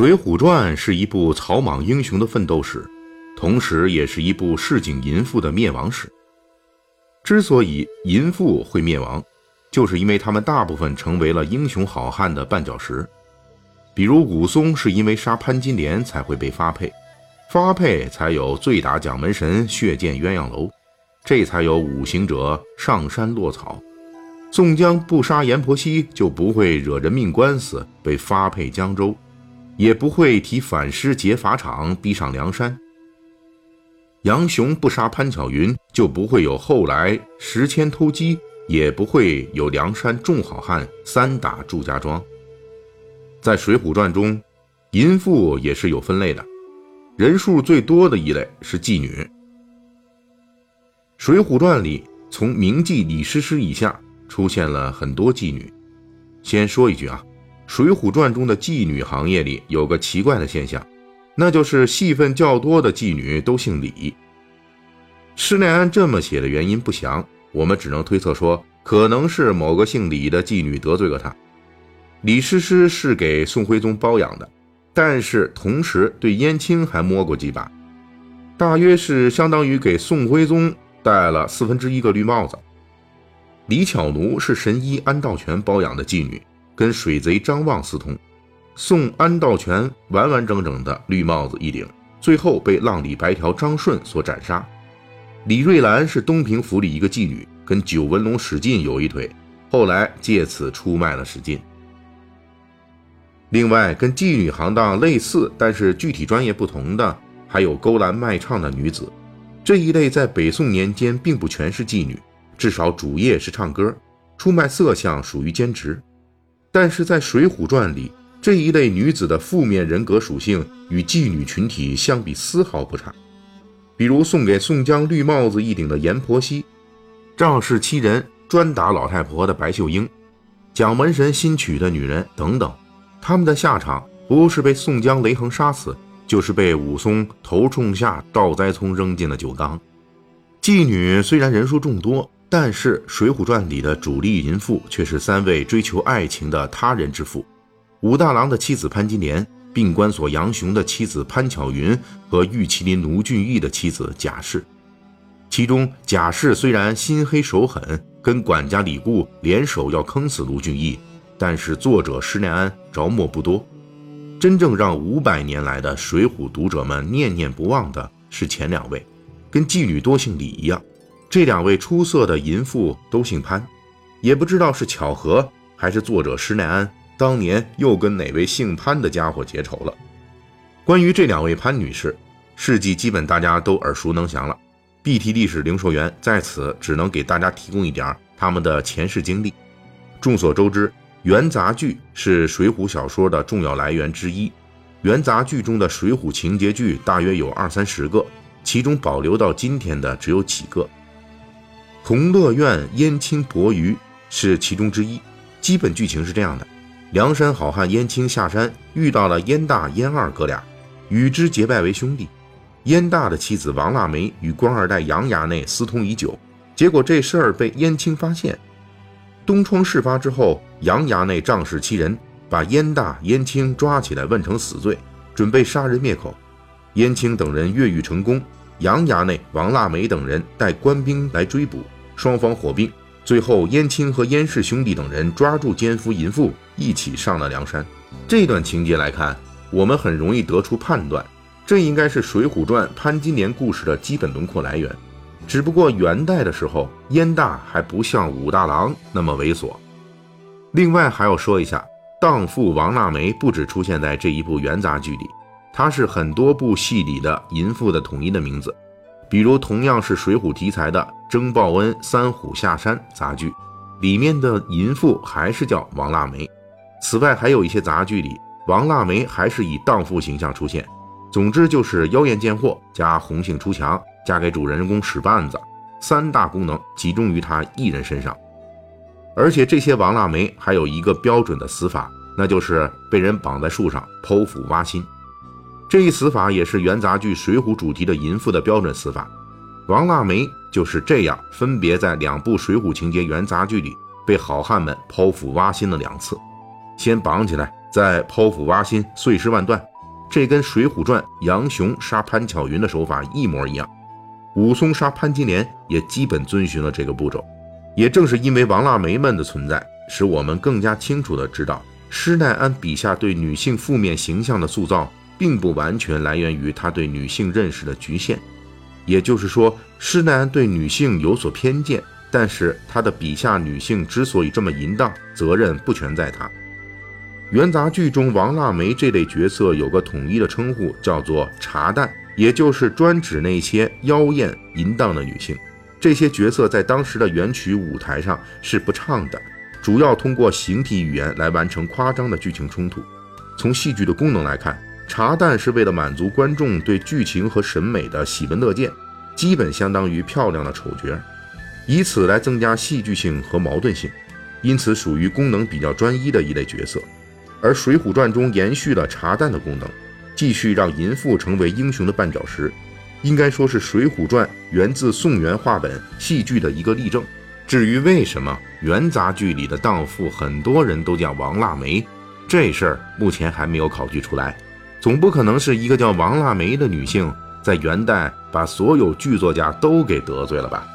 水浒传》是一部草莽英雄的奋斗史，同时也是一部市井淫妇的灭亡史。之所以淫妇会灭亡，就是因为他们大部分成为了英雄好汉的绊脚石。比如武松是因为杀潘金莲才会被发配，发配才有醉打蒋门神、血溅鸳鸯楼，这才有五行者上山落草。宋江不杀阎婆惜，就不会惹人命官司被发配江州。也不会提反诗劫法场，逼上梁山。杨雄不杀潘巧云，就不会有后来石迁偷鸡，也不会有梁山众好汉三打祝家庄。在《水浒传》中，淫妇也是有分类的，人数最多的一类是妓女。《水浒传》里，从名妓李师师以下，出现了很多妓女。先说一句啊。《水浒传》中的妓女行业里有个奇怪的现象，那就是戏份较多的妓女都姓李。施耐庵这么写的原因不详，我们只能推测说，可能是某个姓李的妓女得罪了他。李师师是给宋徽宗包养的，但是同时对燕青还摸过几把，大约是相当于给宋徽宗戴了四分之一个绿帽子。李巧奴是神医安道全包养的妓女。跟水贼张望私通，送安道全完完整整的绿帽子一顶，最后被浪里白条张顺所斩杀。李瑞兰是东平府里一个妓女，跟九纹龙史进有一腿，后来借此出卖了史进。另外，跟妓女行当类似，但是具体专业不同的，还有勾栏卖唱的女子。这一类在北宋年间并不全是妓女，至少主业是唱歌，出卖色相属于兼职。但是在《水浒传》里，这一类女子的负面人格属性与妓女群体相比丝毫不差。比如送给宋江绿帽子一顶的阎婆惜，仗势欺人、专打老太婆的白秀英，蒋门神新娶的女人等等，他们的下场不是被宋江雷横杀死，就是被武松头冲下倒栽葱扔进了酒缸。妓女虽然人数众多。但是《水浒传》里的主力淫妇却是三位追求爱情的他人之妇：武大郎的妻子潘金莲、病关索杨雄的妻子潘巧云和玉麒麟卢俊义的妻子贾氏。其中，贾氏虽然心黑手狠，跟管家李固联手要坑死卢俊义，但是作者施耐庵着墨不多。真正让五百年来的水浒读者们念念不忘的是前两位，跟妓女多姓李一样。这两位出色的淫妇都姓潘，也不知道是巧合还是作者施耐庵当年又跟哪位姓潘的家伙结仇了。关于这两位潘女士，事迹基本大家都耳熟能详了，BT 历史零售员在此只能给大家提供一点他们的前世经历。众所周知，元杂剧是水浒小说的重要来源之一，元杂剧中的水浒情节剧大约有二三十个，其中保留到今天的只有几个。同乐院燕青搏鱼是其中之一，基本剧情是这样的：梁山好汉燕青下山遇到了燕大、燕二哥俩，与之结拜为兄弟。燕大的妻子王腊梅与官二代杨衙内私通已久，结果这事儿被燕青发现。东窗事发之后，杨衙内仗势欺人，把燕大、燕青抓起来问成死罪，准备杀人灭口。燕青等人越狱成功。杨衙内、王腊梅等人带官兵来追捕，双方火并，最后燕青和燕氏兄弟等人抓住奸夫淫妇，一起上了梁山。这段情节来看，我们很容易得出判断，这应该是《水浒传》潘金莲故事的基本轮廓来源。只不过元代的时候，燕大还不像武大郎那么猥琐。另外还要说一下，荡妇王腊梅不止出现在这一部元杂剧里。它是很多部戏里的淫妇的统一的名字，比如同样是水浒题材的《征报恩三虎下山》杂剧，里面的淫妇还是叫王腊梅。此外，还有一些杂剧里，王腊梅还是以荡妇形象出现。总之就是妖艳贱货加红杏出墙，加给主人公使绊子，三大功能集中于她一人身上。而且这些王腊梅还有一个标准的死法，那就是被人绑在树上剖腹挖心。这一死法也是元杂剧《水浒》主题的淫妇的标准死法，王腊梅就是这样，分别在两部《水浒》情节元杂剧里被好汉们剖腹挖心了两次，先绑起来，再剖腹挖心，碎尸万段，这跟《水浒传》杨雄杀潘巧云的手法一模一样。武松杀潘金莲也基本遵循了这个步骤。也正是因为王腊梅们的存在，使我们更加清楚地知道，施耐庵笔下对女性负面形象的塑造，并不完全来源于他对女性认识的局限。也就是说，施耐庵对女性有所偏见，但是他的笔下女性之所以这么淫荡，责任不全在他。元杂剧中王腊梅这类角色有个统一的称呼，叫做茶旦，也就是专指那些妖艳淫荡的女性。这些角色在当时的元曲舞台上是不唱的，主要通过形体语言来完成夸张的剧情冲突。从戏剧的功能来看，茶蛋是为了满足观众对剧情和审美的喜闻乐见，基本相当于漂亮的丑角，以此来增加戏剧性和矛盾性，因此属于功能比较专一的一类角色。而《水浒传》中延续了茶蛋的功能，继续让淫妇成为英雄的绊脚石，应该说是《水浒传》源自宋元话本戏剧的一个例证。至于为什么元杂剧里的荡妇很多人都叫王腊梅，这事儿目前还没有考据出来。总不可能是一个叫王腊梅的女性在元代把所有剧作家都给得罪了吧？